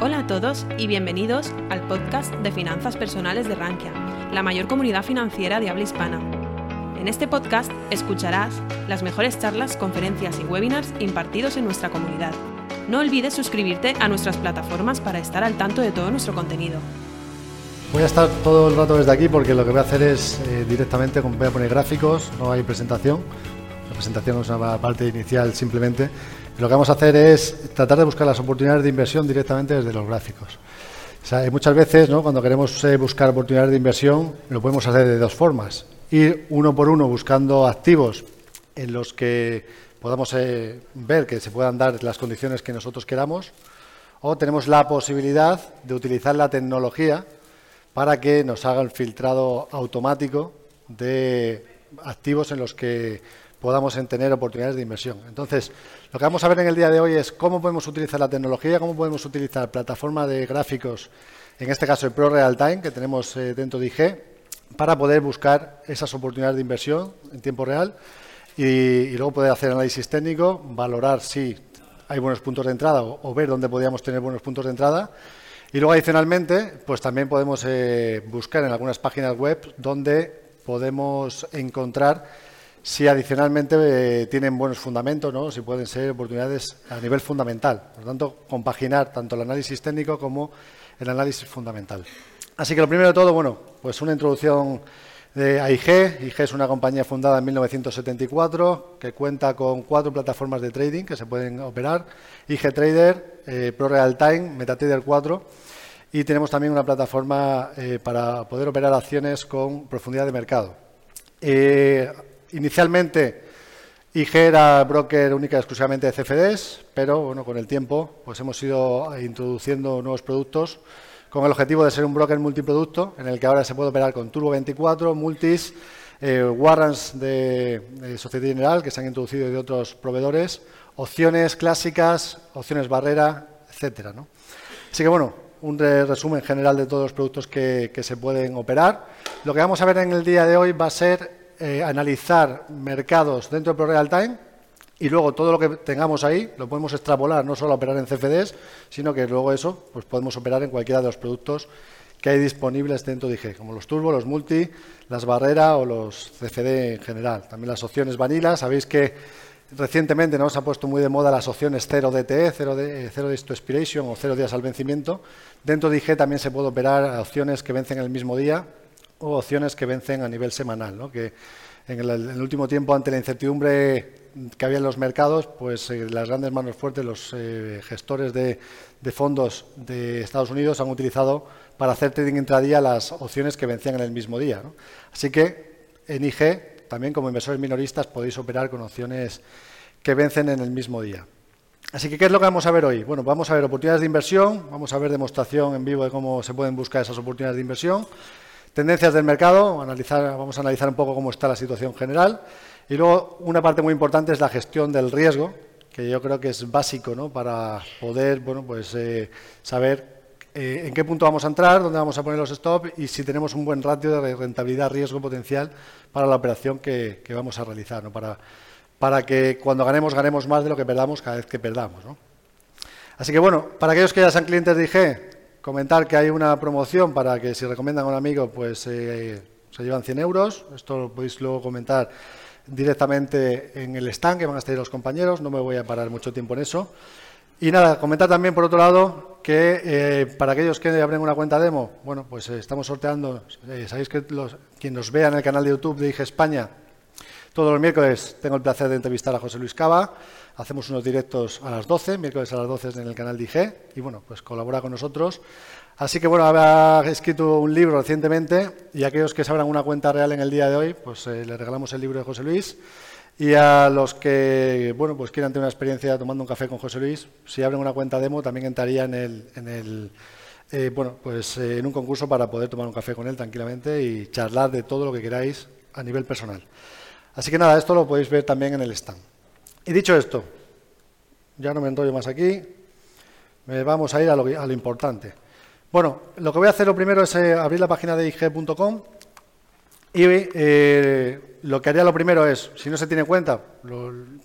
Hola a todos y bienvenidos al podcast de finanzas personales de Rankia, la mayor comunidad financiera de habla hispana. En este podcast escucharás las mejores charlas, conferencias y webinars impartidos en nuestra comunidad. No olvides suscribirte a nuestras plataformas para estar al tanto de todo nuestro contenido. Voy a estar todo el rato desde aquí porque lo que voy a hacer es eh, directamente, voy a poner gráficos, no hay presentación. La presentación es una parte inicial simplemente. Lo que vamos a hacer es tratar de buscar las oportunidades de inversión directamente desde los gráficos. muchas veces, cuando queremos eh, buscar oportunidades de inversión, lo podemos hacer de dos formas. Ir uno por uno buscando activos en los que podamos eh, ver que se puedan dar las condiciones que nosotros queramos, o tenemos la posibilidad de utilizar la tecnología para que nos haga el filtrado automático de activos en los que podamos tener oportunidades de inversión. Entonces, lo que vamos a ver en el día de hoy es cómo podemos utilizar la tecnología, cómo podemos utilizar plataforma de gráficos, en este caso el Pro Real Time que tenemos eh, dentro de IG, para poder buscar esas oportunidades de inversión en tiempo real y, luego poder hacer análisis técnico, valorar si hay buenos puntos de entrada o, ver dónde podríamos tener buenos puntos de entrada. Y luego, adicionalmente, pues también podemos eh, buscar en algunas páginas web donde podemos encontrar si adicionalmente eh, tienen buenos fundamentos, ¿no? si pueden ser oportunidades a nivel fundamental. Por lo tanto, compaginar tanto el análisis técnico como el análisis fundamental. Así que lo primero de todo, bueno, pues una introducción de AIG. AIG es una compañía fundada en 1974 que cuenta con cuatro plataformas de trading que se pueden operar. IG Trader, eh, Pro Real Time, MetaTrader 4 y tenemos también una plataforma eh, para poder operar acciones con profundidad de mercado. Eh, inicialmente IG era broker única y exclusivamente de CFDs, pero bueno, con el tiempo pues hemos ido introduciendo nuevos productos con el objetivo de ser un broker multiproducto, en el que ahora se puede operar con Turbo 24, Multis, eh, warrants de, de Sociedad General que se han introducido de otros proveedores, opciones clásicas, opciones barrera, etcétera. Así que bueno, un resumen general de todos los productos que, que, se pueden operar. Lo que vamos a ver en el día de hoy va a ser eh, analizar mercados dentro de Real Time y luego todo lo que tengamos ahí lo podemos extrapolar, no solo a operar en CFDs, sino que luego eso pues podemos operar en cualquiera de los productos que hay disponibles dentro de IG, como los turbo, los multi, las barreras o los CFD en general. También las opciones vanilla. Sabéis que recientemente nos ha puesto muy de moda las opciones 0 DTE, 0, de, 0 days to expiration o 0 días al vencimiento. Dentro de IG también se puede operar opciones que vencen el mismo día o opciones que vencen a nivel semanal, ¿no? que en el, último tiempo, ante la incertidumbre que había en los mercados, pues eh, las grandes manos fuertes, los eh, gestores de, fondos de Estados Unidos han utilizado para hacer trading intradía las opciones que vencían en el mismo día. Así que en IG, también como inversores minoristas, podéis operar con opciones que vencen en el mismo día. Así que, ¿qué es lo que vamos a ver hoy? Bueno, vamos a ver oportunidades de inversión, vamos a ver demostración en vivo de cómo se pueden buscar esas oportunidades de inversión. Tendencias del mercado, vamos a analizar un poco cómo está la situación general. Y luego una parte muy importante es la gestión del riesgo, que yo creo que es básico ¿no? para poder bueno, pues, eh, saber eh, en qué punto vamos a entrar, dónde vamos a poner los stops y si tenemos un buen ratio de rentabilidad-riesgo potencial para la operación que, vamos a realizar, ¿no? para, para que cuando ganemos, ganemos más de lo que perdamos cada vez que perdamos. ¿no? Así que bueno, para aquellos que ya sean clientes de IG, Comentar que hay una promoción para que si recomiendan a un amigo, pues eh, se llevan 100 euros. Esto lo podéis luego comentar directamente en el stand que van a estar los compañeros. No me voy a parar mucho tiempo en eso. Y nada, comentar también por otro lado que eh, para aquellos que abren una cuenta demo, bueno, pues eh, estamos sorteando, sabéis que los, quien nos vea en el canal de YouTube de IG España, todos los miércoles tengo el placer de entrevistar a José Luis Cava. Hacemos unos directos a las 12, miércoles a las 12 en el canal de IG, y bueno, pues colabora con nosotros. Así que bueno, ha escrito un libro recientemente y aquellos que se abran una cuenta real en el día de hoy, pues eh, le regalamos el libro de José Luis. Y a los que bueno, pues quieran tener una experiencia tomando un café con José Luis, si abren una cuenta demo también entraría en el, en el eh, bueno, pues eh, en un concurso para poder tomar un café con él tranquilamente y charlar de todo lo que queráis a nivel personal. Así que nada, esto lo podéis ver también en el stand. Y dicho esto, ya no me enrollo más aquí, vamos a ir a lo, importante. Bueno, lo que voy a hacer lo primero es eh, abrir la página de IG.com y eh, lo que haría lo primero es, si no se tiene cuenta,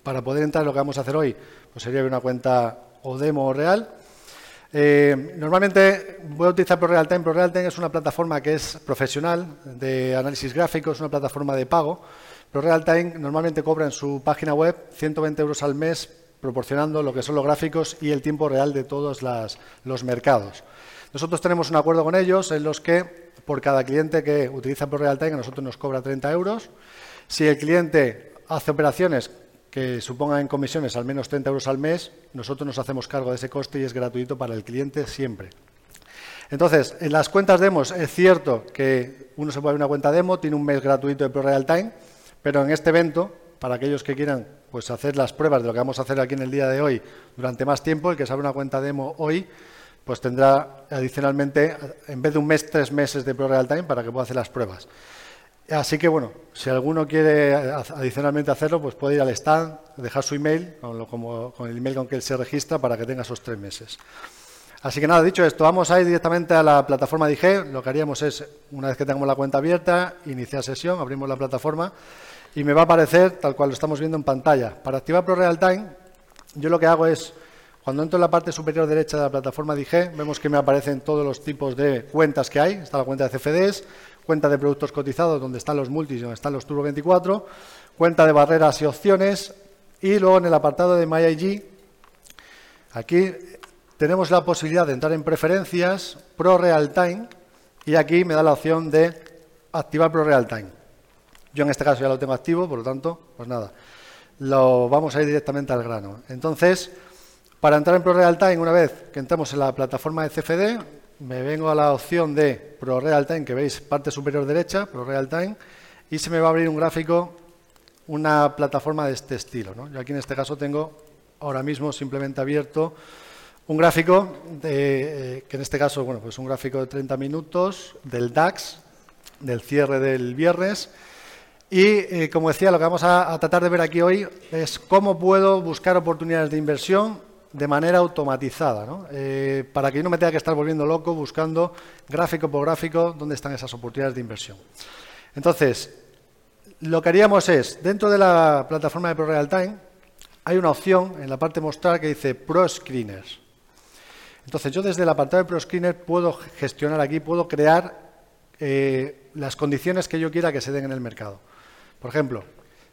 para poder entrar lo que vamos a hacer hoy, pues sería una cuenta o demo o real. Eh, normalmente voy a utilizar ProRealTime. ProRealTime es una plataforma que es profesional de análisis gráfico, es una plataforma de pago. ProRealTime normalmente cobra en su página web 120 euros al mes proporcionando lo que son los gráficos y el tiempo real de todos los mercados. Nosotros tenemos un acuerdo con ellos en los que por cada cliente que utiliza ProRealTime a nosotros nos cobra 30 euros. Si el cliente hace operaciones que supongan en comisiones al menos 30 euros al mes, nosotros nos hacemos cargo de ese coste y es gratuito para el cliente siempre. Entonces, en las cuentas demos es cierto que uno se puede abrir una cuenta demo, tiene un mes gratuito de ProRealTime, pero en este evento, para aquellos que quieran pues, hacer las pruebas de lo que vamos a hacer aquí en el día de hoy durante más tiempo, el que se abre una cuenta demo hoy, pues tendrá adicionalmente, en vez de un mes, tres meses de ProRealTime para que pueda hacer las pruebas. Así que, bueno, si alguno quiere adicionalmente hacerlo, pues puede ir al stand, dejar su email, con, el email con que él se registra, para que tenga esos tres meses. Así que nada, dicho esto, vamos a ir directamente a la plataforma de IG. Lo que haríamos es, una vez que tengamos la cuenta abierta, iniciar sesión, abrimos la plataforma y me va a aparecer tal cual lo estamos viendo en pantalla. Para activar ProRealTime, yo lo que hago es, cuando entro en la parte superior derecha de la plataforma de IG, vemos que me aparecen todos los tipos de cuentas que hay. Está la cuenta de CFDs, cuenta de productos cotizados donde están los multis y donde están los Turbo 24, cuenta de barreras y opciones y luego en el apartado de MyIG, aquí tenemos la posibilidad de entrar en preferencias, Pro Real Time y aquí me da la opción de activar Pro Real Time. Yo en este caso ya lo tengo activo, por lo tanto, pues nada, lo vamos a ir directamente al grano. Entonces, para entrar en Pro Real Time, una vez que entramos en la plataforma de CFD, me vengo a la opción de Pro Real Time, que veis parte superior derecha, Pro Real Time, y se me va a abrir un gráfico, una plataforma de este estilo. Yo aquí en este caso tengo ahora mismo simplemente abierto un gráfico, eh, que en este caso, bueno, pues un gráfico de 30 minutos del DAX, del cierre del viernes. Y, eh, como decía, lo que vamos a tratar de ver aquí hoy es cómo puedo buscar oportunidades de inversión de manera automatizada, ¿no? Eh, para que yo no me tenga que estar volviendo loco buscando gráfico por gráfico dónde están esas oportunidades de inversión. Entonces, lo que haríamos es, dentro de la plataforma de ProRealTime, hay una opción en la parte mostrar que dice Pro Screeners. Entonces, yo desde el apartado de Pro Screener puedo gestionar aquí, puedo crear eh, las condiciones que yo quiera que se den en el mercado. Por ejemplo,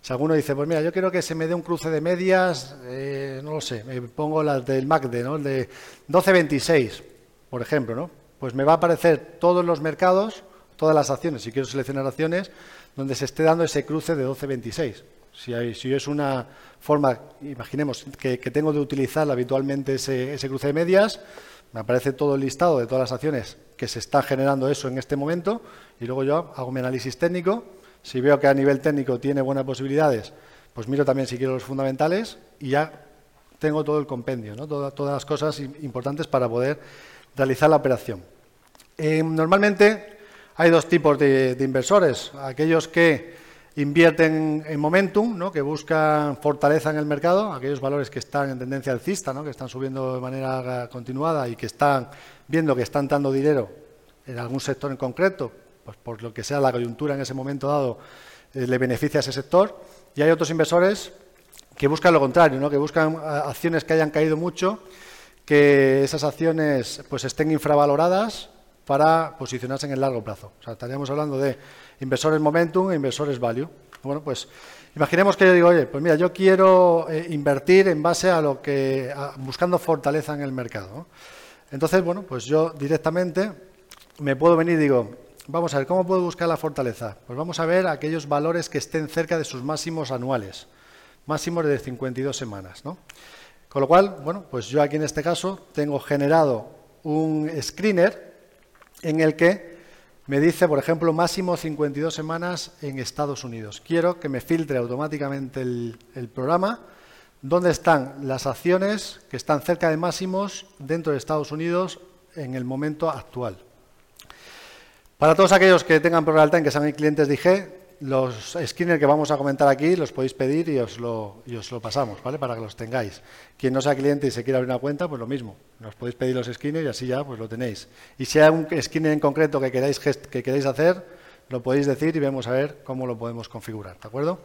si alguno dice, pues mira, yo quiero que se me dé un cruce de medias, eh, no lo sé, me pongo las del MACD, ¿no? El de 12.26, por ejemplo, ¿no? Pues me va a aparecer todos los mercados, todas las acciones, si quiero seleccionar acciones, donde se esté dando ese cruce de 12.26. Si, si es una forma, imaginemos, que, tengo de utilizar habitualmente ese, ese cruce de medias, me aparece todo el listado de todas las acciones que se está generando eso en este momento y luego yo hago mi análisis técnico si veo que a nivel técnico tiene buenas posibilidades, pues miro también si quiero los fundamentales y ya tengo todo el compendio, todas, las cosas importantes para poder realizar la operación. Eh, normalmente hay dos tipos de, inversores, aquellos que invierten en momentum, que buscan fortaleza en el mercado, aquellos valores que están en tendencia alcista, que están subiendo de manera continuada y que están viendo que están dando dinero en algún sector en concreto pues por lo que sea la coyuntura en ese momento dado, eh, le beneficia a ese sector. Y hay otros inversores que buscan lo contrario, ¿no? que buscan acciones que hayan caído mucho, que esas acciones pues estén infravaloradas para posicionarse en el largo plazo. O sea, estaríamos hablando de inversores momentum e inversores value. Bueno, pues imaginemos que yo digo, oye, pues mira, yo quiero eh, invertir en base a lo que, buscando fortaleza en el mercado. Entonces, bueno, pues yo directamente me puedo venir y digo, Vamos a ver, ¿cómo puedo buscar la fortaleza? Pues vamos a ver aquellos valores que estén cerca de sus máximos anuales, máximos de 52 semanas. ¿no? Con lo cual, bueno, pues yo aquí en este caso tengo generado un screener en el que me dice, por ejemplo, máximo 52 semanas en Estados Unidos. Quiero que me filtre automáticamente el, el programa dónde están las acciones que están cerca de máximos dentro de Estados Unidos en el momento actual. Para todos aquellos que tengan ProRealTime, que sean clientes de IG, los screeners que vamos a comentar aquí los podéis pedir y os lo, os lo pasamos, ¿vale? Para que los tengáis. Quien no sea cliente y se quiera abrir una cuenta, pues lo mismo. Nos podéis pedir los screeners y así ya pues lo tenéis. Y si hay un screener en concreto que queráis, que hacer, lo podéis decir y vemos a ver cómo lo podemos configurar, ¿de acuerdo?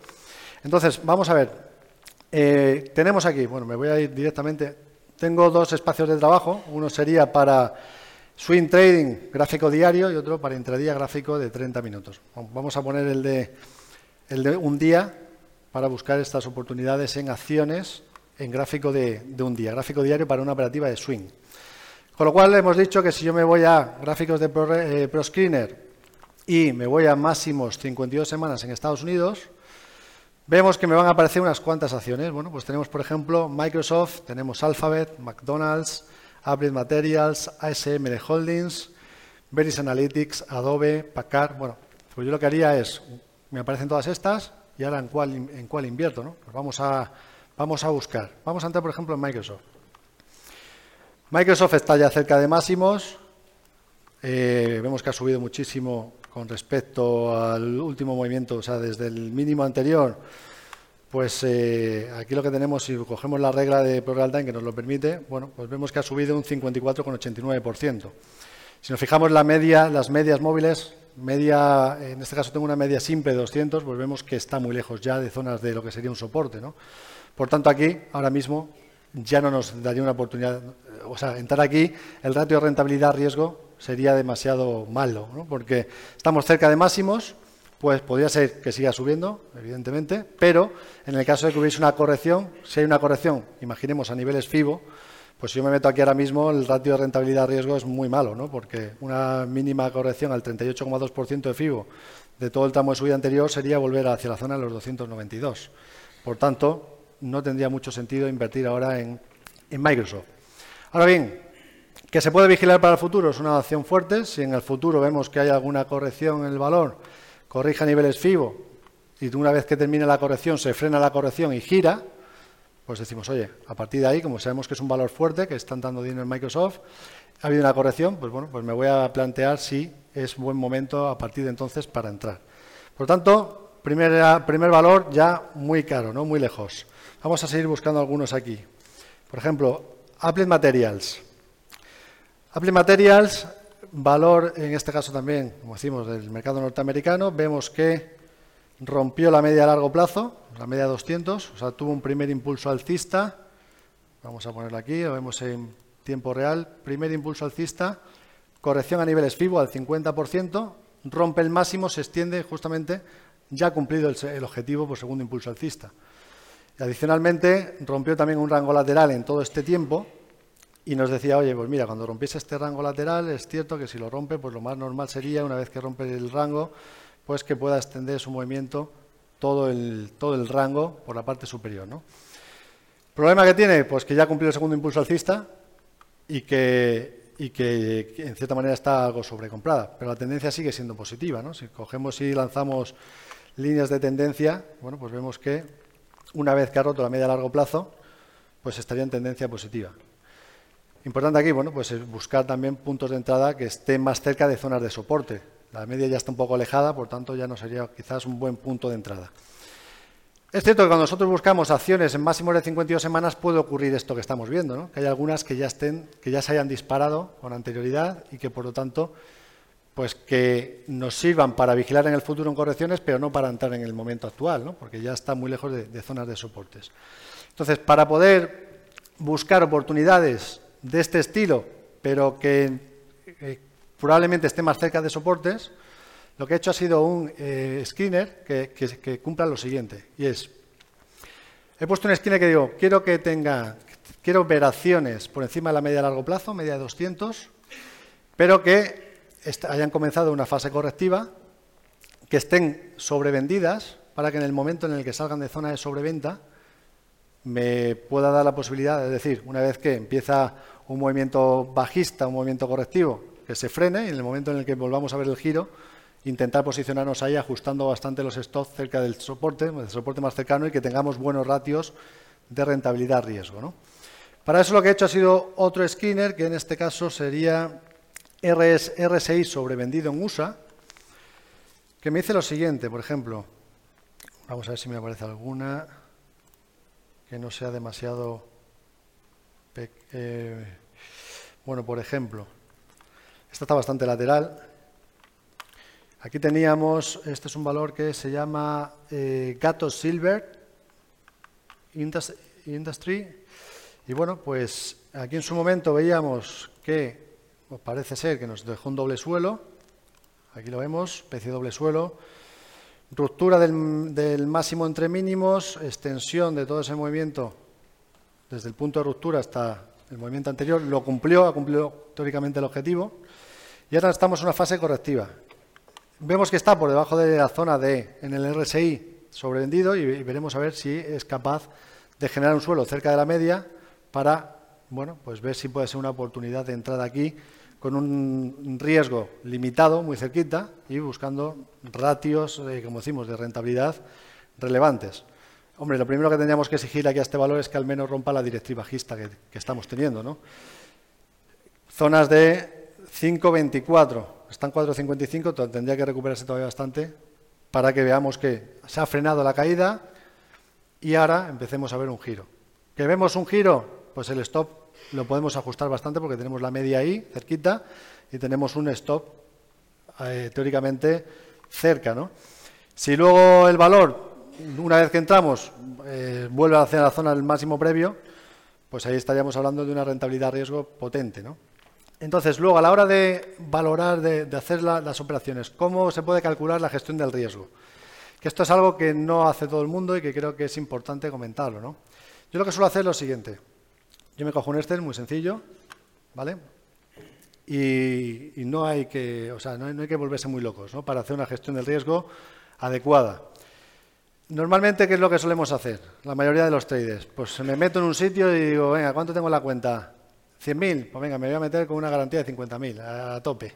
Entonces, vamos a ver. Eh, tenemos aquí, bueno, me voy a ir directamente, tengo dos espacios de trabajo. Uno sería para swing trading gráfico diario y otro para intradía gráfico de 30 minutos. Vamos a poner el de, el de un día para buscar estas oportunidades en acciones en gráfico de, un día, gráfico diario para una operativa de swing. Con lo cual hemos dicho que si yo me voy a gráficos de eh, ProScreener y me voy a máximos 52 semanas en Estados Unidos, vemos que me van a aparecer unas cuantas acciones. Bueno, pues tenemos, por ejemplo, Microsoft, tenemos Alphabet, McDonald's, Apple Materials, ASML Holdings, Veris Analytics, Adobe, Packard. Bueno, pues yo lo que haría es, me aparecen todas estas y ahora en cuál, en cuál invierto, ¿no? Pues vamos a, vamos a buscar. Vamos a entrar, por ejemplo, en Microsoft. Microsoft está ya cerca de máximos. Eh, vemos que ha subido muchísimo con respecto al último movimiento, o sea, desde el mínimo anterior, pues eh, aquí lo que tenemos, si cogemos la regla de Pro Time que nos lo permite, bueno, pues vemos que ha subido un 54,89%. Si nos fijamos la media, las medias móviles, media, en este caso tengo una media simple de 200, pues vemos que está muy lejos ya de zonas de lo que sería un soporte, ¿no? Por tanto, aquí, ahora mismo, ya no nos daría una oportunidad, o sea, entrar aquí, el ratio de rentabilidad-riesgo sería demasiado malo, porque estamos cerca de máximos, pues podría ser que siga subiendo, evidentemente, pero en el caso de que hubiese una corrección, si hay una corrección, imaginemos a niveles FIBO, pues si yo me meto aquí ahora mismo, el ratio de rentabilidad-riesgo es muy malo, ¿no? porque una mínima corrección al 38,2% de FIBO de todo el tramo de subida anterior sería volver hacia la zona de los 292. Por tanto, no tendría mucho sentido invertir ahora en, en Microsoft. Ahora bien, ¿Que se puede vigilar para el futuro? Es una opción fuerte. Si en el futuro vemos que hay alguna corrección en el valor, corrija niveles FIBO y una vez que termine la corrección se frena la corrección y gira, pues decimos, oye, a partir de ahí, como sabemos que es un valor fuerte, que están dando dinero en Microsoft, ha habido una corrección, pues bueno, pues me voy a plantear si es buen momento a partir de entonces para entrar. Por tanto, primer, primer valor ya muy caro, ¿no? muy lejos. Vamos a seguir buscando algunos aquí. Por ejemplo, Apple Materials. Apple Materials, valor en este caso también, como decimos, del mercado norteamericano, vemos que rompió la media a largo plazo, la media 200, o sea, tuvo un primer impulso alcista, vamos a ponerlo aquí, lo vemos en tiempo real, primer impulso alcista, corrección a niveles FIBO al 50%, rompe el máximo, se extiende justamente, ya ha cumplido el, objetivo por segundo impulso alcista. Y adicionalmente, rompió también un rango lateral en todo este tiempo, y nos decía, oye, pues mira, cuando rompiese este rango lateral, es cierto que si lo rompe, pues lo más normal sería, una vez que rompe el rango, pues que pueda extender su movimiento todo el, todo el rango por la parte superior. ¿no? ¿Problema que tiene? Pues que ya ha cumplido el segundo impulso alcista y que, y en cierta manera está algo sobrecomprada, pero la tendencia sigue siendo positiva. ¿no? Si cogemos y lanzamos líneas de tendencia, bueno, pues vemos que una vez que ha roto la media a largo plazo, pues estaría en tendencia positiva. Importante aquí, bueno, pues buscar también puntos de entrada que estén más cerca de zonas de soporte. La media ya está un poco alejada, por tanto ya no sería quizás un buen punto de entrada. Es cierto que cuando nosotros buscamos acciones en máximos de 52 semanas puede ocurrir esto que estamos viendo, ¿no? que hay algunas que ya estén, que ya se hayan disparado con anterioridad y que por lo tanto, pues que nos sirvan para vigilar en el futuro en correcciones, pero no para entrar en el momento actual, ¿no? porque ya está muy lejos de zonas de soportes. Entonces, para poder buscar oportunidades de este estilo, pero que eh, probablemente esté más cerca de soportes, lo que he hecho ha sido un eh, screener que, cumpla lo siguiente, y es, he puesto un screener que digo, quiero que tenga, quiero ver acciones por encima de la media a largo plazo, media de 200, pero que hayan comenzado una fase correctiva, que estén sobrevendidas, para que en el momento en el que salgan de zona de sobreventa, me pueda dar la posibilidad, es decir, una vez que empieza un movimiento bajista, un movimiento correctivo, que se frene y en el momento en el que volvamos a ver el giro, intentar posicionarnos ahí ajustando bastante los stops cerca del soporte, del soporte más cercano y que tengamos buenos ratios de rentabilidad-riesgo. Para eso lo que he hecho ha sido otro skinner, que en este caso sería RS, RSI sobrevendido en USA, que me dice lo siguiente, por ejemplo, vamos a ver si me aparece alguna que no sea demasiado... Eh, bueno, por ejemplo, esta está bastante lateral. Aquí teníamos, este es un valor que se llama eh, Gato Silver Industry. Y bueno, pues aquí en su momento veíamos que pues parece ser que nos dejó un doble suelo, aquí lo vemos, especie doble suelo, ruptura del, máximo entre mínimos, extensión de todo ese movimiento desde el punto de ruptura hasta el movimiento anterior, lo cumplió, ha cumplido teóricamente el objetivo, y ahora estamos en una fase correctiva. Vemos que está por debajo de la zona de en el RSI sobrevendido y, veremos a ver si es capaz de generar un suelo cerca de la media para bueno, pues ver si puede ser una oportunidad de entrada aquí con un riesgo limitado, muy cerquita, y buscando ratios, eh, como decimos, de rentabilidad relevantes. Hombre, lo primero que tendríamos que exigir aquí a este valor es que al menos rompa la directriz bajista que, que estamos teniendo. ¿no? Zonas de 5.24, están 4.55, tendría que recuperarse todavía bastante para que veamos que se ha frenado la caída y ahora empecemos a ver un giro. ¿Que vemos un giro? Pues el stop lo podemos ajustar bastante porque tenemos la media ahí, cerquita, y tenemos un stop eh, teóricamente cerca. ¿no? Si luego el valor, una vez que entramos, eh, vuelve hacia la zona del máximo previo, pues ahí estaríamos hablando de una rentabilidad riesgo potente. ¿no? Entonces, luego, a la hora de valorar, de, hacer las operaciones, ¿cómo se puede calcular la gestión del riesgo? Que esto es algo que no hace todo el mundo y que creo que es importante comentarlo. ¿no? Yo lo que suelo hacer es lo siguiente. Yo me cojo un Excel muy sencillo, ¿vale? Y, no, hay que, o sea, no, hay, que volverse muy locos ¿no? para hacer una gestión del riesgo adecuada. Normalmente, ¿qué es lo que solemos hacer? La mayoría de los traders. Pues me meto en un sitio y digo, venga, ¿cuánto tengo en la cuenta? 100.000, pues venga, me voy a meter con una garantía de 50.000, a, tope.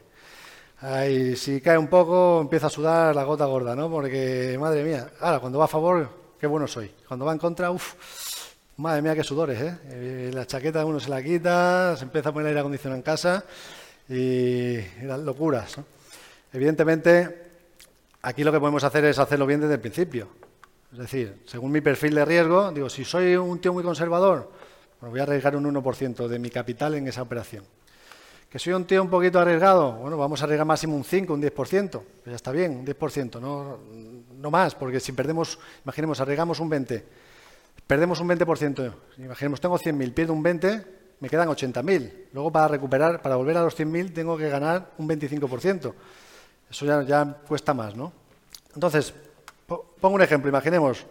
Ahí, si cae un poco, empieza a sudar la gota gorda, ¿no? Porque, madre mía, ahora, cuando va a favor, qué bueno soy. Cuando va en contra, uff, madre mía, qué sudores, ¿eh? ¿eh? La chaqueta uno se la quita, se empieza a poner aire acondicionado en casa y, las locuras, Evidentemente, aquí lo que podemos hacer es hacerlo bien desde el principio. Es decir, según mi perfil de riesgo, digo, si soy un tío muy conservador, bueno, voy a arriesgar un 1% de mi capital en esa operación. ¿Que soy un tío un poquito arriesgado? Bueno, vamos a arriesgar máximo un 5, un 10%. Pues ya está bien, un 10%, no, no más, porque si perdemos, imaginemos, arriesgamos un 20%, perdemos un 20%, imaginemos, tengo 100.000, pierdo un 20%, me quedan 80.000. Luego para recuperar, para volver a los 100.000, tengo que ganar un 25%. Eso ya, ya cuesta más, ¿no? Entonces, pongo un ejemplo, imaginemos,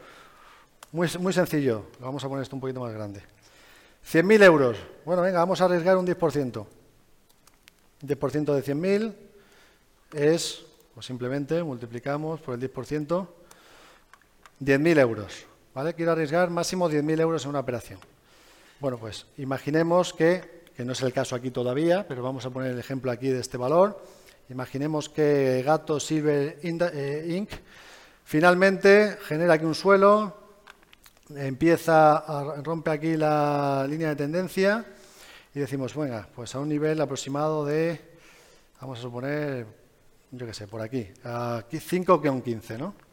muy, muy sencillo, vamos a poner esto un poquito más grande. 100.000 euros. Bueno, venga, vamos a arriesgar un 10%. 10% de 100.000 es, pues simplemente multiplicamos por el 10%, 10.000 euros. ¿Vale? Quiero arriesgar máximo 10.000 euros en una operación. Bueno, pues imaginemos que, que no es el caso aquí todavía, pero vamos a poner el ejemplo aquí de este valor. Imaginemos que Gato Silver eh, Inc. finalmente genera aquí un suelo, empieza a rompe aquí la línea de tendencia y decimos, venga, pues a un nivel aproximado de, vamos a suponer, yo qué sé, por aquí, aquí 5,15, ¿no?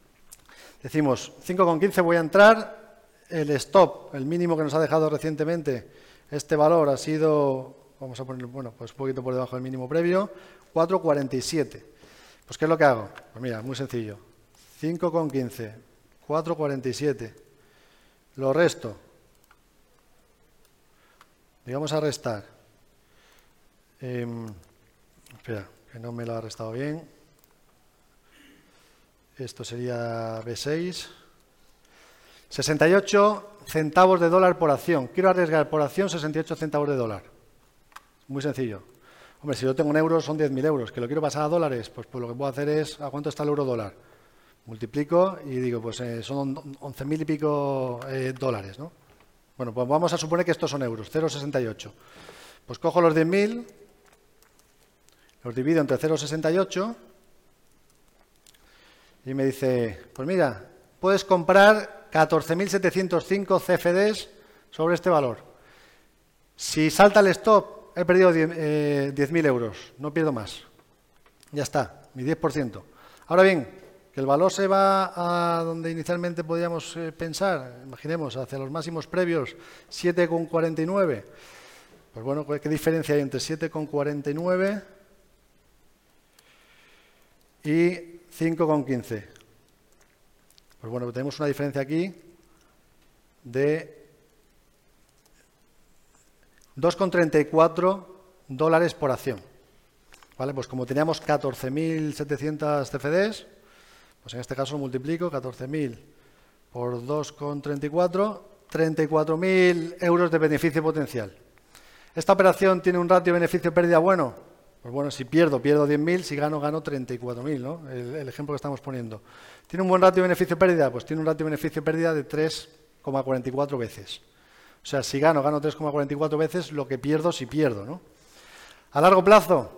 Decimos, 5,15 voy a entrar, el stop, el mínimo que nos ha dejado recientemente, este valor ha sido, vamos a poner, bueno, pues un poquito por debajo del mínimo previo, 4,47. Pues ¿qué es lo que hago? Pues mira, muy sencillo, 5,15, 4,47 lo resto. Y vamos a restar. Em, espera, que no me lo ha restado bien. Esto sería B6. 68 centavos de dólar por acción. Quiero arriesgar por acción 68 centavos de dólar. Muy sencillo. Hombre, si yo tengo un euro son 10.000 euros. ¿Que lo quiero pasar a dólares? Pues, pues, lo que puedo hacer es, ¿a cuánto está el euro dólar? multiplico y digo, pues eh, son 11.000 y pico eh, dólares, ¿no? Bueno, pues vamos a suponer que estos son euros, 0,68. Pues cojo los 10.000, los divido entre 0,68 y me dice, pues mira, puedes comprar 14.705 CFDs sobre este valor. Si salta el stop, he perdido 10.000 eh, euros, no pierdo más. Ya está, mi 10%. Ahora bien, el valor se va a donde inicialmente podíamos eh, pensar, imaginemos, hacia los máximos previos, 7,49. Pues bueno, ¿qué diferencia hay entre 7,49 y 5,15? Pues bueno, tenemos una diferencia aquí de 2,34 dólares por acción. ¿Vale? Pues como teníamos 14.700 CFDs, pues en este caso multiplico, 14.000 por 2,34, 34.000 euros de beneficio potencial. ¿Esta operación tiene un ratio beneficio-pérdida bueno? Pues bueno, si pierdo, pierdo 10.000, si gano, gano 34.000, ¿no? El, ejemplo que estamos poniendo. ¿Tiene un buen ratio beneficio-pérdida? Pues tiene un ratio beneficio-pérdida de 3,44 veces. O sea, si gano, gano 3,44 veces lo que pierdo si pierdo, ¿no? A largo plazo,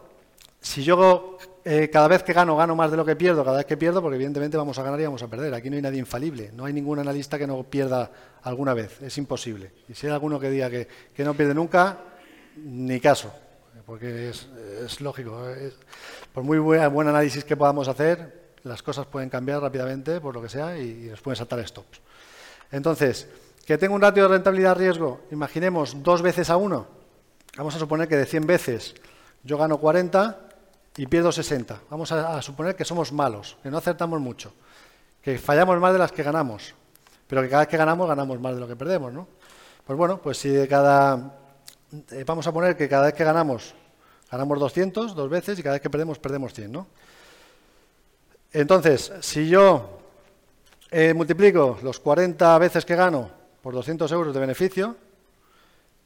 si yo eh, cada vez que gano, gano más de lo que pierdo, cada vez que pierdo, porque evidentemente vamos a ganar y vamos a perder. Aquí no hay nadie infalible, no hay ningún analista que no pierda alguna vez, es imposible. Y si hay alguno que diga que, no pierde nunca, ni caso, porque es, lógico. por muy buen, análisis que podamos hacer, las cosas pueden cambiar rápidamente por lo que sea y, nos pueden saltar stops. Entonces, que tengo un ratio de rentabilidad-riesgo, imaginemos dos veces a uno, vamos a suponer que de 100 veces yo gano 40 y pierdo 60. Vamos a, suponer que somos malos, que no acertamos mucho, que fallamos más de las que ganamos, pero que cada vez que ganamos ganamos más de lo que perdemos, ¿no? Pues bueno, pues si de cada... Eh, vamos a poner que cada vez que ganamos, ganamos 200 dos veces y cada vez que perdemos, perdemos 100, ¿no? Entonces, si yo eh, multiplico los 40 veces que gano por 200 euros de beneficio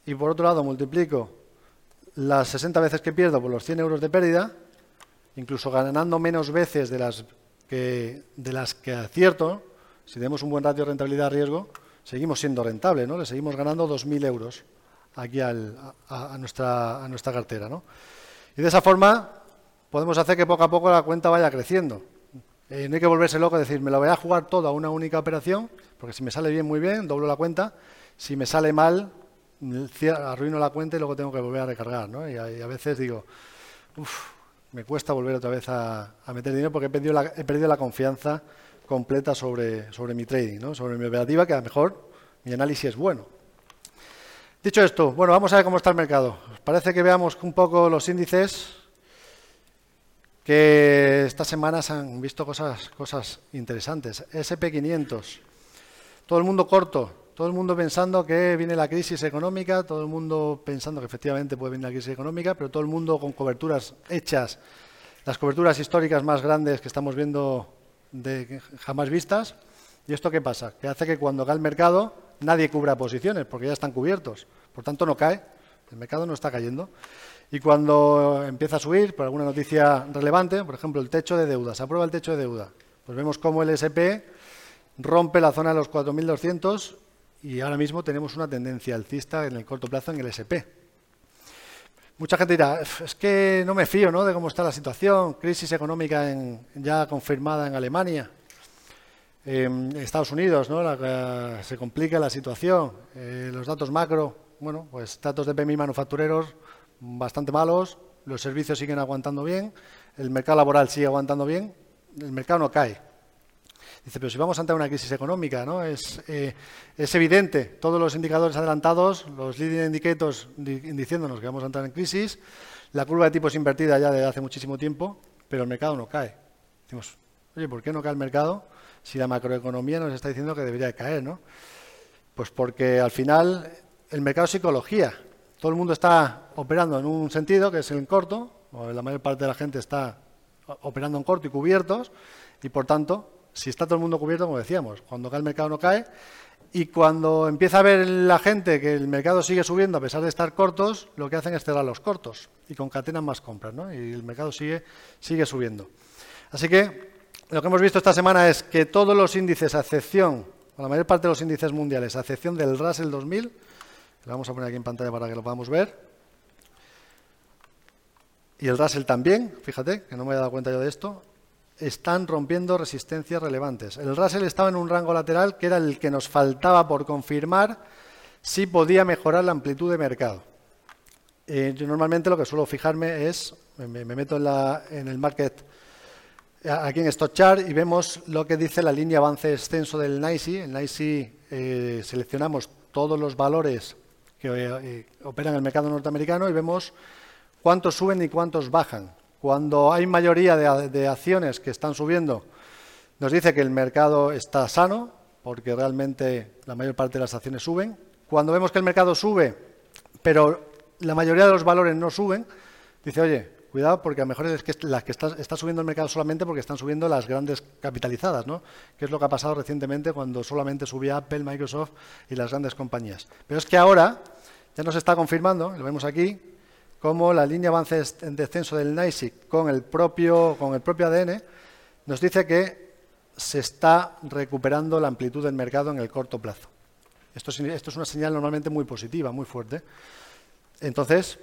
y por otro lado multiplico las 60 veces que pierdo por los 100 euros de pérdida, incluso ganando menos veces de las que, de las que acierto, si tenemos un buen ratio de rentabilidad-riesgo, seguimos siendo rentable, ¿no? Le seguimos ganando 2.000 euros aquí a, nuestra, a nuestra cartera, ¿no? Y de esa forma podemos hacer que poco a poco la cuenta vaya creciendo. Eh, no hay que volverse loco y decir, me lo voy a jugar todo a una única operación, porque si me sale bien, muy bien, doblo la cuenta. Si me sale mal, arruino la cuenta y luego tengo que volver a recargar, ¿no? Y a, veces digo, uff, me cuesta volver otra vez a, meter dinero porque he perdido la, he perdido la confianza completa sobre, sobre mi trading, sobre mi operativa, que a lo mejor mi análisis es bueno. Dicho esto, bueno, vamos a ver cómo está el mercado. Parece que veamos un poco los índices, que estas semanas han visto cosas, cosas interesantes. SP500, todo el mundo corto, todo el mundo pensando que viene la crisis económica, todo el mundo pensando que efectivamente puede venir la crisis económica, pero todo el mundo con coberturas hechas, las coberturas históricas más grandes que estamos viendo de jamás vistas. ¿Y esto qué pasa? Que hace que cuando cae el mercado nadie cubra posiciones porque ya están cubiertos. Por tanto, no cae. El mercado no está cayendo. Y cuando empieza a subir, por alguna noticia relevante, por ejemplo, el techo de deuda, se aprueba el techo de deuda, pues vemos cómo el SP rompe la zona de los 4.200 y ahora mismo tenemos una tendencia alcista en el corto plazo en el SP. Mucha gente dirá, es que no me fío ¿no? de cómo está la situación, crisis económica ya confirmada en Alemania, en Estados Unidos, ¿no? se complica la situación, eh, los datos macro, bueno, pues datos de PMI manufactureros bastante malos, los servicios siguen aguantando bien, el mercado laboral sigue aguantando bien, el mercado no cae. Dice, pero si vamos a en una crisis económica, ¿no? Es, eh, es evidente, todos los indicadores adelantados, los leading indicators diciéndonos que vamos a entrar en crisis, la curva de tipos invertida ya desde hace muchísimo tiempo, pero el mercado no cae. Decimos, oye, ¿por qué no cae el mercado si la macroeconomía nos está diciendo que debería caer, ¿no? Pues porque al final el mercado es psicología. Todo el mundo está operando en un sentido, que es en corto, o la mayor parte de la gente está operando en corto y cubiertos, y por tanto si está todo el mundo cubierto, como decíamos, cuando cae el mercado no cae, y cuando empieza a ver la gente que el mercado sigue subiendo a pesar de estar cortos, lo que hacen es cerrar los cortos y concatenan más compras, ¿no? Y el mercado sigue, sigue subiendo. Así que lo que hemos visto esta semana es que todos los índices, a excepción, o la mayor parte de los índices mundiales, a excepción del Russell 2000, lo vamos a poner aquí en pantalla para que lo podamos ver, y el Russell también, fíjate, que no me he dado cuenta yo de esto, están rompiendo resistencias relevantes. El Russell estaba en un rango lateral que era el que nos faltaba por confirmar si podía mejorar la amplitud de mercado. Eh, yo normalmente lo que suelo fijarme es, me, meto en, la, en, el market aquí en StockChart y vemos lo que dice la línea avance extenso del NICE. En NICE eh, seleccionamos todos los valores que operan en el mercado norteamericano y vemos cuántos suben y cuántos bajan. Cuando hay mayoría de, acciones que están subiendo, nos dice que el mercado está sano, porque realmente la mayor parte de las acciones suben. Cuando vemos que el mercado sube, pero la mayoría de los valores no suben, dice, oye, cuidado porque a lo mejor es que las que está, subiendo el mercado solamente porque están subiendo las grandes capitalizadas, ¿no? Que es lo que ha pasado recientemente cuando solamente subía Apple, Microsoft y las grandes compañías. Pero es que ahora ya nos está confirmando, lo vemos aquí, como la línea avance en descenso del NYSE con el propio, ADN nos dice que se está recuperando la amplitud del mercado en el corto plazo. Esto es una señal normalmente muy positiva, muy fuerte. Entonces,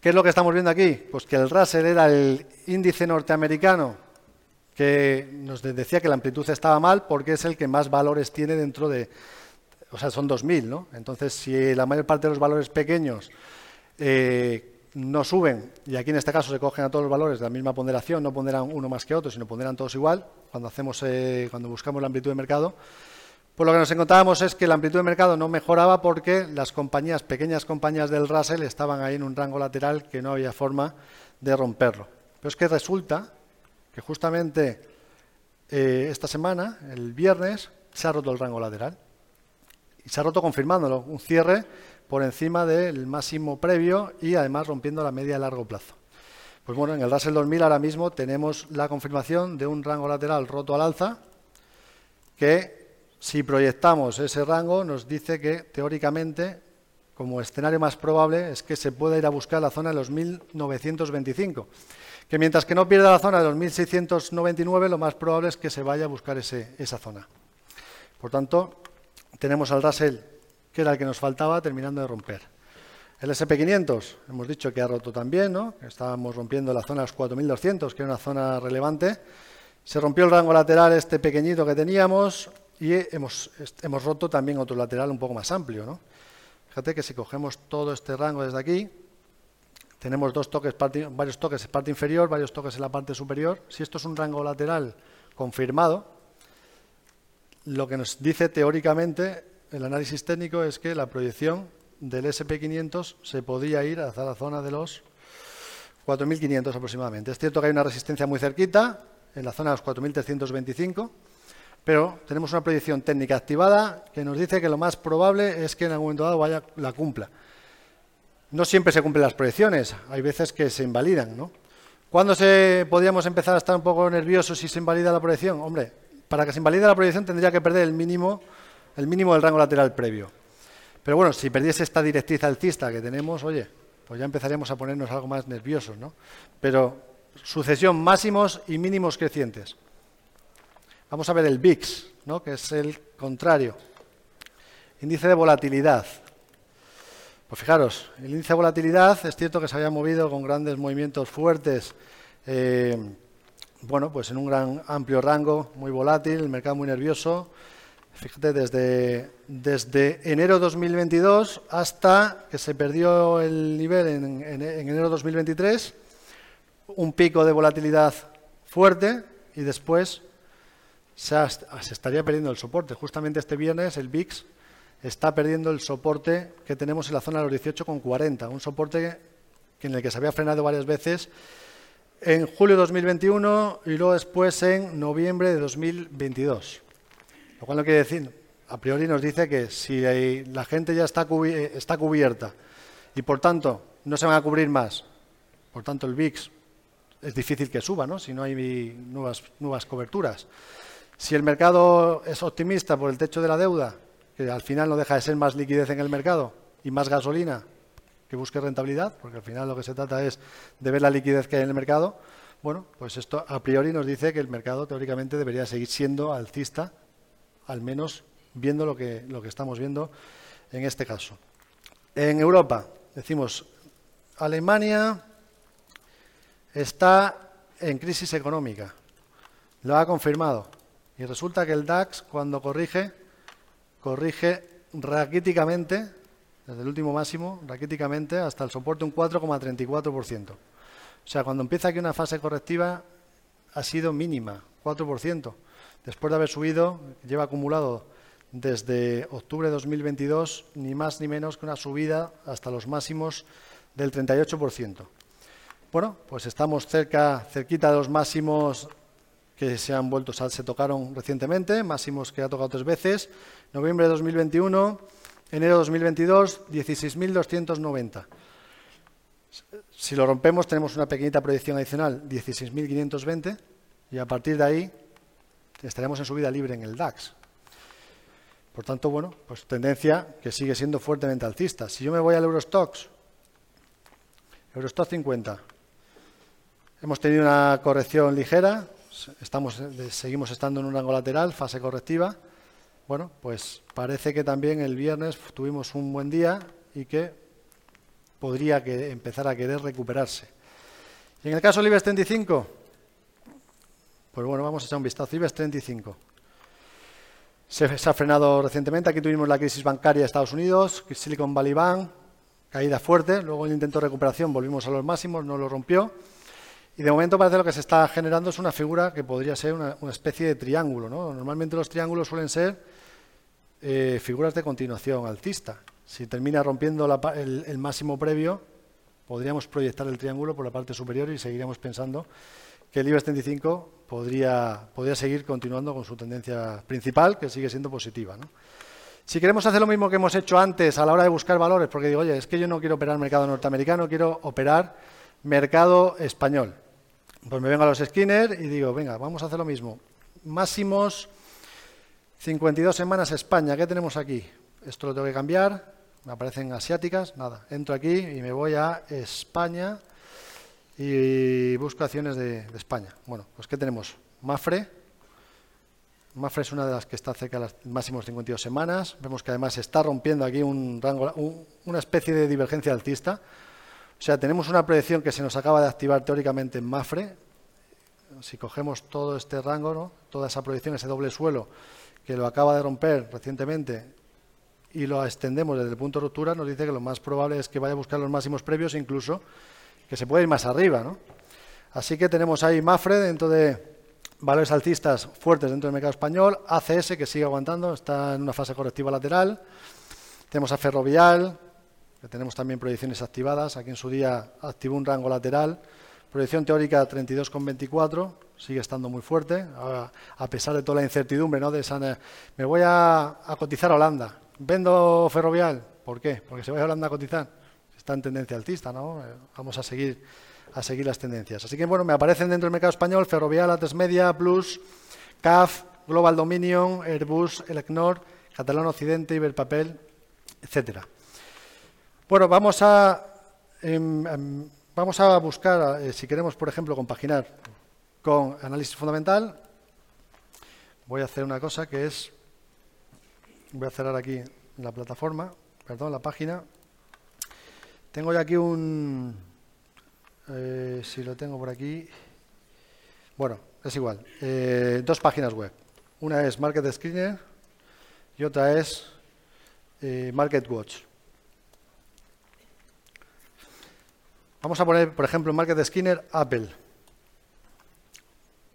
¿Qué es lo que estamos viendo aquí? Pues que el Russell era el índice norteamericano que nos decía que la amplitud estaba mal porque es el que más valores tiene dentro de... O sea, son 2.000, ¿no? Entonces, si la mayor parte de los valores pequeños eh, no suben, y aquí en este caso se cogen a todos los valores de la misma ponderación, no ponderan uno más que otro, sino ponderan todos igual, cuando, hacemos, eh, cuando buscamos la amplitud de mercado, pues lo que nos encontrábamos es que la amplitud de mercado no mejoraba porque las compañías, pequeñas compañías del Russell, estaban ahí en un rango lateral que no había forma de romperlo. Pero es que resulta que justamente eh, esta semana, el viernes, se ha roto el rango lateral. Y se ha roto confirmándolo, un cierre por encima del máximo previo y además rompiendo la media a largo plazo. Pues bueno, en el Russell 2000 ahora mismo tenemos la confirmación de un rango lateral roto al alza que si proyectamos ese rango, nos dice que teóricamente, como escenario más probable, es que se pueda ir a buscar la zona de los 1925. Que mientras que no pierda la zona de los 1699, lo más probable es que se vaya a buscar esa zona. Por tanto, tenemos al Russell, que era el que nos faltaba, terminando de romper. El SP500, hemos dicho que ha roto también, ¿no? Estábamos rompiendo la zona de los 4200, que era una zona relevante. Se rompió el rango lateral este pequeñito que teníamos, y hemos, hemos roto también otro lateral un poco más amplio. ¿no? Fíjate que si cogemos todo este rango desde aquí, tenemos dos toques, varios toques en parte inferior, varios toques en la parte superior. Si esto es un rango lateral confirmado, lo que nos dice teóricamente el análisis técnico es que la proyección del SP500 se podía ir hacia la zona de los 4.500 aproximadamente. Es cierto que hay una resistencia muy cerquita, en la zona de los 4.325, pero tenemos una proyección técnica activada que nos dice que lo más probable es que en algún momento dado vaya, la cumpla. No siempre se cumplen las proyecciones, hay veces que se invalidan. ¿no? ¿Cuándo se, podríamos empezar a estar un poco nerviosos si se invalida la proyección? Hombre, para que se invalide la proyección tendría que perder el mínimo, el mínimo del rango lateral previo. Pero bueno, si perdiese esta directriz alcista que tenemos, oye, pues ya empezaríamos a ponernos algo más nerviosos, ¿no? Pero sucesión máximos y mínimos crecientes. Vamos a ver el VIX, ¿no? que es el contrario. Índice de volatilidad. Pues fijaros, el índice de volatilidad es cierto que se había movido con grandes movimientos fuertes, eh, bueno, pues en un gran amplio rango, muy volátil, el mercado muy nervioso. Fíjate, desde, enero 2022 hasta que se perdió el nivel en, en enero 2023, un pico de volatilidad fuerte y después se, estaría perdiendo el soporte. Justamente este viernes el VIX está perdiendo el soporte que tenemos en la zona de los 18,40, un soporte en el que se había frenado varias veces en julio de 2021 y luego después en noviembre de 2022. Lo cual no quiere decir, a priori nos dice que si la gente ya está, está cubierta y por tanto no se van a cubrir más, por tanto el VIX es difícil que suba, ¿no? si no hay nuevas, nuevas coberturas. Si el mercado es optimista por el techo de la deuda, que al final no deja de ser más liquidez en el mercado y más gasolina que busque rentabilidad, porque al final lo que se trata es de ver la liquidez que hay en el mercado, bueno, pues esto a priori nos dice que el mercado teóricamente debería seguir siendo alcista, al menos viendo lo que, lo que estamos viendo en este caso. En Europa, decimos, Alemania está en crisis económica, lo ha confirmado. Y resulta que el DAX, cuando corrige, corrige raquíticamente, desde el último máximo, raquíticamente, hasta el soporte un 4,34%. O sea, cuando empieza aquí una fase correctiva, ha sido mínima, 4%. Después de haber subido, lleva acumulado desde octubre de 2022 ni más ni menos que una subida hasta los máximos del 38%. Bueno, pues estamos cerca, cerquita de los máximos que se han vuelto, se tocaron recientemente, máximos que ha tocado tres veces, noviembre de 2021, enero de 2022, 16.290. Si lo rompemos tenemos una pequeñita proyección adicional, 16.520, y a partir de ahí estaremos en subida libre en el DAX. Por tanto, bueno, pues tendencia que sigue siendo fuertemente alcista. Si yo me voy al Eurostox, Eurostox 50, hemos tenido una corrección ligera, estamos, eh, seguimos estando en un rango lateral, fase correctiva. Bueno, pues parece que también el viernes tuvimos un buen día y que podría que empezar a querer recuperarse. Y en el caso del IBEX 35, pues bueno, vamos a echar un vistazo. IBEX 35. Se, ha frenado recientemente. Aquí tuvimos la crisis bancaria de Estados Unidos, Silicon Valley Bank, caída fuerte. Luego el intento de recuperación volvimos a los máximos, no lo rompió. Y de momento parece lo que se está generando es una figura que podría ser una, especie de triángulo. Normalmente los triángulos suelen ser eh, figuras de continuación alcista. Si termina rompiendo el, máximo previo, podríamos proyectar el triángulo por la parte superior y seguiríamos pensando que el IBEX 35 podría, podría seguir continuando con su tendencia principal, que sigue siendo positiva. Si queremos hacer lo mismo que hemos hecho antes a la hora de buscar valores, porque digo, oye, es que yo no quiero operar mercado norteamericano, quiero operar mercado español. Pues me vengo a los Skinner y digo, venga, vamos a hacer lo mismo. Máximos 52 semanas España, ¿qué tenemos aquí? Esto lo tengo que cambiar, me aparecen asiáticas, nada, entro aquí y me voy a España y busco acciones de, España. Bueno, pues ¿qué tenemos? Mafre. Mafre es una de las que está cerca de los máximos 52 semanas. Vemos que además está rompiendo aquí un rango, una especie de divergencia alcista. O sea, tenemos una proyección que se nos acaba de activar teóricamente en Mafre. Si cogemos todo este rango, ¿no? toda esa proyección, ese doble suelo que lo acaba de romper recientemente y lo extendemos desde el punto de ruptura, nos dice que lo más probable es que vaya a buscar los máximos previos, incluso que se puede ir más arriba. ¿no? Así que tenemos ahí Mafre dentro de valores alcistas fuertes dentro del mercado español, ACS que sigue aguantando, está en una fase correctiva lateral, tenemos a Ferrovial, que tenemos también proyecciones activadas, aquí en su día activó un rango lateral, proyección teórica 32,24, sigue estando muy fuerte, a, pesar de toda la incertidumbre, ¿no? De me voy a, cotizar a Holanda, Vendo ferrovial, ¿por qué? Porque se va a Holanda a cotizar. Está en tendencia altista, ¿no? Eh, vamos a seguir, a seguir las tendencias. Así que, bueno, me aparecen dentro del mercado español ferrovial, Ates Media, Plus, CAF, Global Dominion, Airbus, Elecnor, Catalán Occidente, Iberpapel, etcétera. Bueno, vamos a, em, em, vamos a buscar, eh, si queremos, por ejemplo, compaginar con análisis fundamental, voy a hacer una cosa que es Voy a cerrar aquí la plataforma, perdón, la página. Tengo ya aquí un... Eh, si lo tengo por aquí... Bueno, es igual. Eh, dos páginas web. Una es Market Screener y otra es eh, Market Watch. Vamos a poner, por ejemplo, en Market Screener Apple.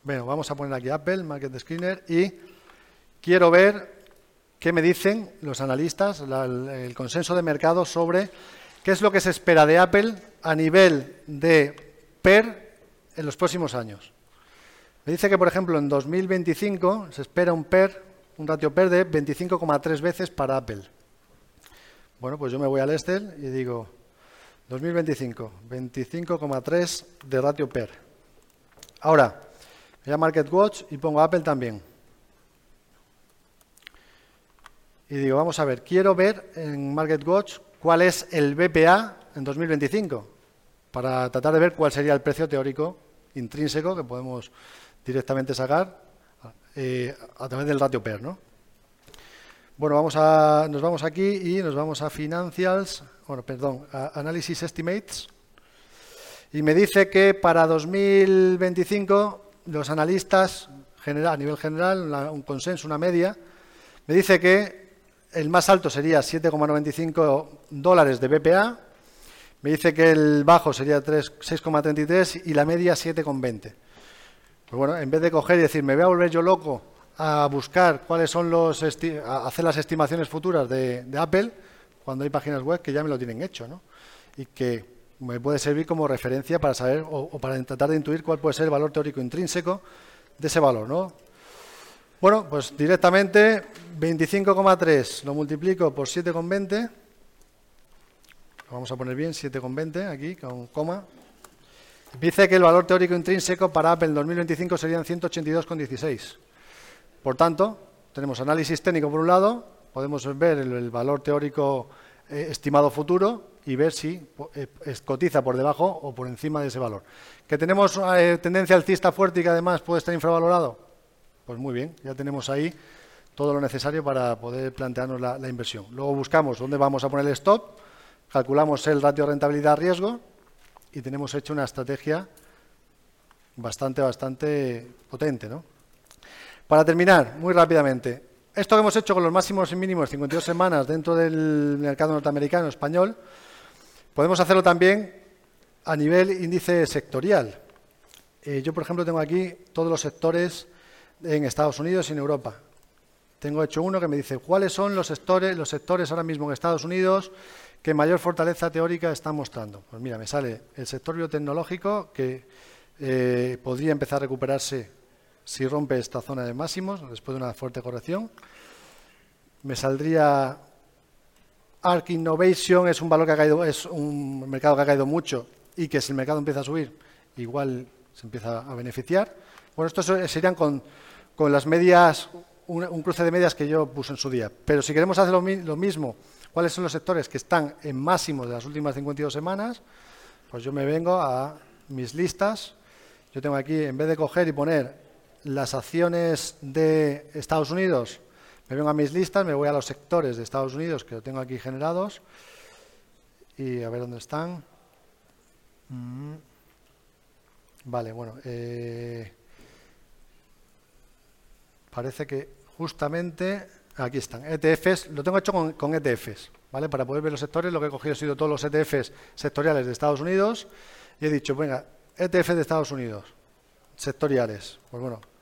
Bueno, vamos a poner aquí Apple, Market Screener y quiero ver qué me dicen los analistas, el consenso de mercado sobre qué es lo que se espera de Apple a nivel de PER en los próximos años. Me dice que, por ejemplo, en 2025 se espera un PER, un ratio PER de 25,3 veces para Apple. Bueno, pues yo me voy al Excel y digo 2025, 25,3 de ratio PER. Ahora, voy a Market Watch y pongo Apple también. y digo, vamos a ver, quiero ver en MarketWatch cuál es el BPA en 2025, para tratar de ver cuál sería el precio teórico intrínseco que podemos directamente sacar eh, a través del ratio PER, ¿no? Bueno, vamos a, nos vamos aquí y nos vamos a Financials, bueno, perdón, a Analysis Estimates, y me dice que para 2025 los analistas general, a nivel general, un consenso, una media, me dice que el más alto sería 7,95 dólares de BPA. Me dice que el bajo sería 6,33 y la media 7,20. Pues bueno, en vez de coger y decir, me voy a volver yo loco a buscar cuáles son los, hacer las estimaciones futuras de, Apple, cuando hay páginas web que ya me lo tienen hecho, ¿no? Y que me puede servir como referencia para saber o, para tratar de intuir cuál puede ser el valor teórico intrínseco de ese valor, ¿no? Bueno, pues directamente 25,3 lo multiplico por 7,20, vamos a poner bien, 7,20 aquí, con coma. Dice que el valor teórico intrínseco para Apple en 2025 serían 182,16. Por tanto, tenemos análisis técnico por un lado, podemos ver el, valor teórico eh, estimado futuro y ver si eh, cotiza por debajo o por encima de ese valor. ¿Que tenemos eh, tendencia alcista fuerte y que además puede estar infravalorado? Pues muy bien, ya tenemos ahí todo lo necesario para poder plantearnos la, inversión. Luego buscamos dónde vamos a poner el stop, calculamos el ratio rentabilidad-riesgo y tenemos hecho una estrategia bastante, bastante potente. ¿no? Para terminar, muy rápidamente, esto que hemos hecho con los máximos y mínimos 52 semanas dentro del mercado norteamericano español, podemos hacerlo también a nivel índice sectorial. Eh, yo, por ejemplo, tengo aquí todos los sectores en Estados Unidos y en Europa. Tengo hecho uno que me dice cuáles son los sectores, los sectores ahora mismo en Estados Unidos que mayor fortaleza teórica están mostrando. Pues mira, me sale el sector biotecnológico que eh, podría empezar a recuperarse si rompe esta zona de máximos después de una fuerte corrección. Me saldría Arc Innovation, es un valor que ha caído, es un mercado que ha caído mucho y que si el mercado empieza a subir, igual se empieza a beneficiar. Bueno, estos serían con, con las medias un, cruce de medias que yo puse en su día. Pero si queremos hacer lo, mismo, ¿cuáles son los sectores que están en máximo de las últimas 52 semanas? Pues yo me vengo a mis listas. Yo tengo aquí, en vez de coger y poner las acciones de Estados Unidos, me vengo a mis listas, me voy a los sectores de Estados Unidos que lo tengo aquí generados y a ver dónde están. Mm. Vale, bueno. Eh, parece que justamente aquí están, ETFs, lo tengo hecho con, ETFs, ¿vale? Para poder ver los sectores, lo que he cogido ha sido todos los ETFs sectoriales de Estados Unidos y he dicho, venga, ETF de Estados Unidos, sectoriales, pues bueno.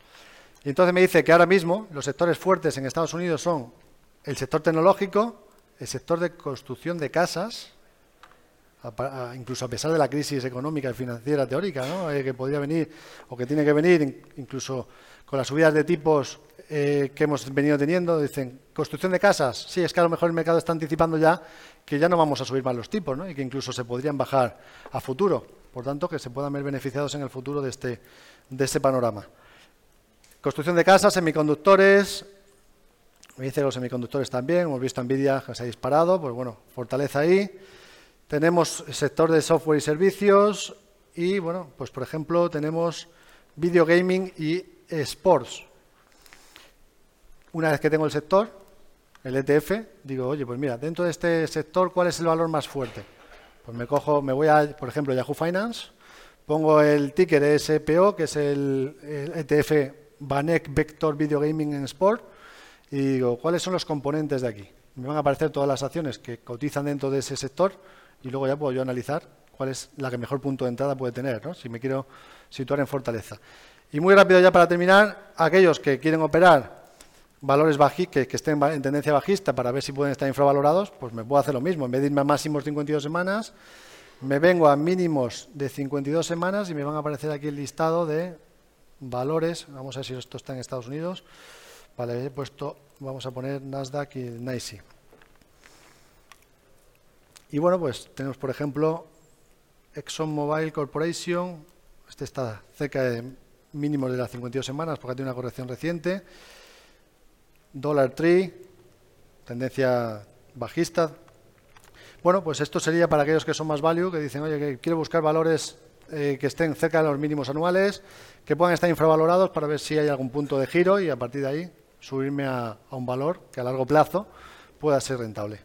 Y entonces me dice que ahora mismo los sectores fuertes en Estados Unidos son el sector tecnológico, el sector de construcción de casas, incluso a pesar de la crisis económica y financiera teórica ¿no? Eh, que podría venir o que tiene que venir, incluso con las subidas de tipos eh, que hemos venido teniendo, dicen, construcción de casas, sí, es que a lo mejor el mercado está anticipando ya que ya no vamos a subir más los tipos y que incluso se podrían bajar a futuro, por tanto, que se puedan ver beneficiados en el futuro de este, de este panorama. Construcción de casas, semiconductores, me dice los semiconductores también, hemos visto Nvidia que se ha disparado, pues bueno, fortaleza ahí. Tenemos el sector de software y servicios y, bueno, pues por ejemplo, tenemos video gaming y sports. Una vez que tengo el sector, el ETF, digo, oye, pues mira, dentro de este sector, ¿cuál es el valor más fuerte? Pues me cojo, me voy a, por ejemplo, Yahoo Finance, pongo el ticker SPO, que es el, ETF Banek Vector Video Gaming en Sport, y digo, ¿cuáles son los componentes de aquí? Me van a aparecer todas las acciones que cotizan dentro de ese sector y luego ya puedo yo analizar cuál es la que mejor punto de entrada puede tener, ¿no? si me quiero situar en fortaleza. Y muy rápido ya para terminar, aquellos que quieren operar valores que, que, estén en tendencia bajista para ver si pueden estar infravalorados, pues me puedo hacer lo mismo. En vez de irme a máximos 52 semanas, me vengo a mínimos de 52 semanas y me van a aparecer aquí el listado de valores. Vamos a ver si esto está en Estados Unidos. Vale, he puesto, vamos a poner Nasdaq y NYSE. Y bueno, pues tenemos, por ejemplo, ExxonMobil Corporation. Este está cerca de mínimos de las 52 semanas porque tenido una corrección reciente. Dollar Tree, tendencia bajista. Bueno, pues esto sería para aquellos que son más value, que dicen, oye, que quiero buscar valores eh, que estén cerca de los mínimos anuales, que puedan estar infravalorados para ver si hay algún punto de giro y a partir de ahí subirme a, un valor que a largo plazo pueda ser rentable.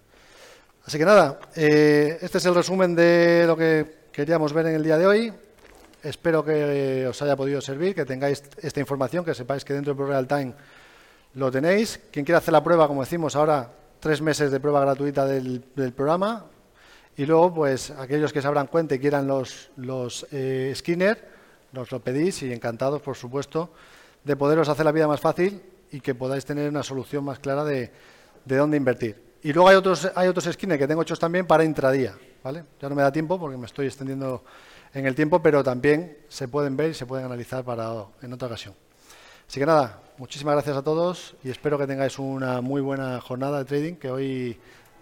Así que nada, eh, este es el resumen de lo que queríamos ver en el día de hoy. Espero que os haya podido servir, que tengáis esta información, que sepáis que dentro del Real Time lo tenéis. Quien quiera hacer la prueba, como decimos ahora, tres meses de prueba gratuita del, programa. Y luego, pues, aquellos que se abran cuenta y quieran los, los eh, Skinner, nos lo pedís y encantados, por supuesto, de poderos hacer la vida más fácil y que podáis tener una solución más clara de, de dónde invertir. Y luego hay otros, hay otros Skinner que tengo hechos también para intradía, ¿vale? Ya no me da tiempo porque me estoy extendiendo en el tiempo, pero también se pueden ver y se pueden analizar para en otra ocasión. Así que nada, muchísimas gracias a todos y espero que tengáis una muy buena jornada de trading, que hoy